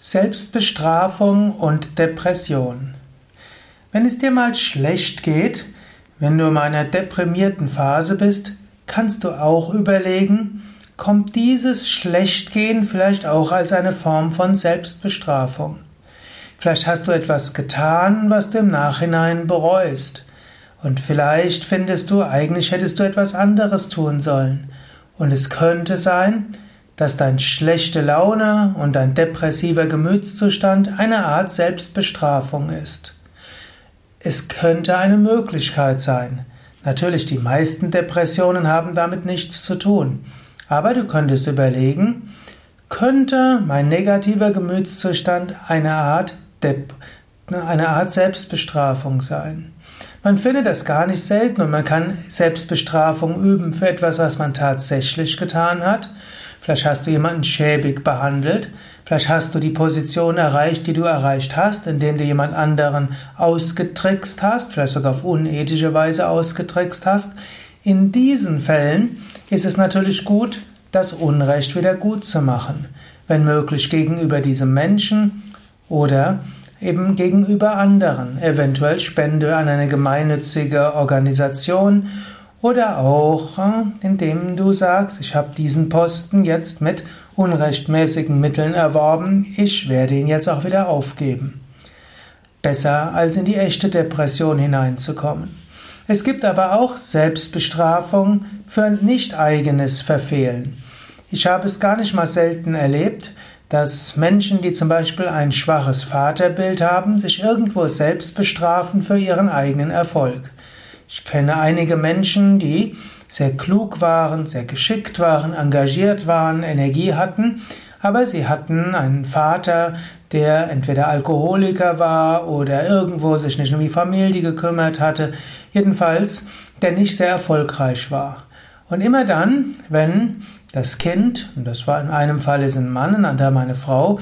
Selbstbestrafung und Depression. Wenn es dir mal schlecht geht, wenn du in einer deprimierten Phase bist, kannst du auch überlegen, kommt dieses Schlechtgehen vielleicht auch als eine Form von Selbstbestrafung. Vielleicht hast du etwas getan, was du im Nachhinein bereust. Und vielleicht findest du, eigentlich hättest du etwas anderes tun sollen. Und es könnte sein, dass dein schlechte Laune und dein depressiver Gemütszustand eine Art Selbstbestrafung ist. Es könnte eine Möglichkeit sein. Natürlich, die meisten Depressionen haben damit nichts zu tun. Aber du könntest überlegen, könnte mein negativer Gemütszustand eine Art, Dep eine Art Selbstbestrafung sein? Man findet das gar nicht selten und man kann Selbstbestrafung üben für etwas, was man tatsächlich getan hat. Vielleicht hast du jemanden schäbig behandelt. Vielleicht hast du die Position erreicht, die du erreicht hast, indem du jemand anderen ausgetrickst hast, vielleicht sogar auf unethische Weise ausgetrickst hast. In diesen Fällen ist es natürlich gut, das Unrecht wieder gut zu machen. Wenn möglich gegenüber diesem Menschen oder eben gegenüber anderen. Eventuell Spende an eine gemeinnützige Organisation oder auch, äh, indem du sagst, ich habe diesen Posten jetzt mit unrechtmäßigen Mitteln erworben, ich werde ihn jetzt auch wieder aufgeben. Besser als in die echte Depression hineinzukommen. Es gibt aber auch Selbstbestrafung für ein nicht eigenes Verfehlen. Ich habe es gar nicht mal selten erlebt, dass Menschen, die zum Beispiel ein schwaches Vaterbild haben, sich irgendwo selbst bestrafen für ihren eigenen Erfolg. Ich kenne einige Menschen, die sehr klug waren, sehr geschickt waren, engagiert waren, Energie hatten, aber sie hatten einen Vater, der entweder Alkoholiker war oder irgendwo sich nicht um die Familie gekümmert hatte, jedenfalls der nicht sehr erfolgreich war. Und immer dann, wenn das Kind, und das war in einem Fall ist ein Mann, in anderem eine Frau,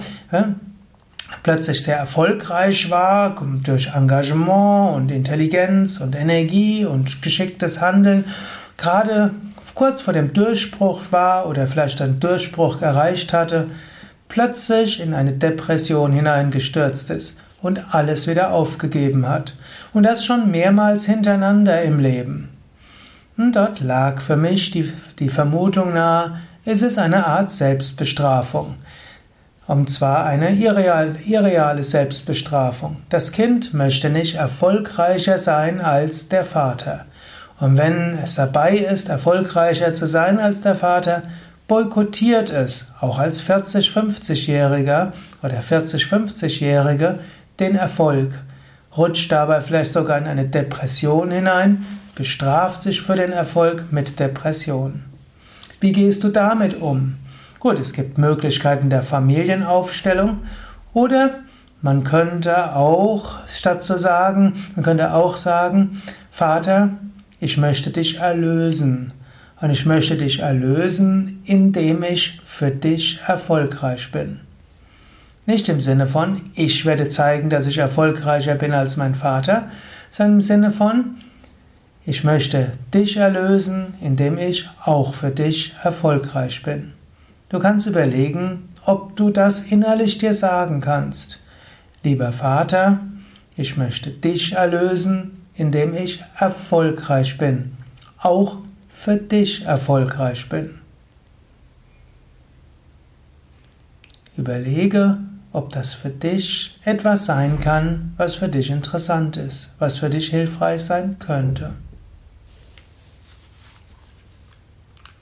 plötzlich sehr erfolgreich war, durch Engagement und Intelligenz und Energie und geschicktes Handeln, gerade kurz vor dem Durchbruch war oder vielleicht einen Durchbruch erreicht hatte, plötzlich in eine Depression hineingestürzt ist und alles wieder aufgegeben hat. Und das schon mehrmals hintereinander im Leben. Und dort lag für mich die, die Vermutung nahe, es ist eine Art Selbstbestrafung. Und zwar eine irreal, irreale Selbstbestrafung. Das Kind möchte nicht erfolgreicher sein als der Vater. Und wenn es dabei ist, erfolgreicher zu sein als der Vater, boykottiert es, auch als 40-, 50-Jähriger oder 40-, 50-Jährige, den Erfolg, rutscht dabei vielleicht sogar in eine Depression hinein, bestraft sich für den Erfolg mit Depression. Wie gehst du damit um? Gut, es gibt Möglichkeiten der Familienaufstellung oder man könnte auch, statt zu sagen, man könnte auch sagen, Vater, ich möchte dich erlösen. Und ich möchte dich erlösen, indem ich für dich erfolgreich bin. Nicht im Sinne von, ich werde zeigen, dass ich erfolgreicher bin als mein Vater, sondern im Sinne von, ich möchte dich erlösen, indem ich auch für dich erfolgreich bin. Du kannst überlegen, ob du das innerlich dir sagen kannst. Lieber Vater, ich möchte dich erlösen, indem ich erfolgreich bin, auch für dich erfolgreich bin. Überlege, ob das für dich etwas sein kann, was für dich interessant ist, was für dich hilfreich sein könnte.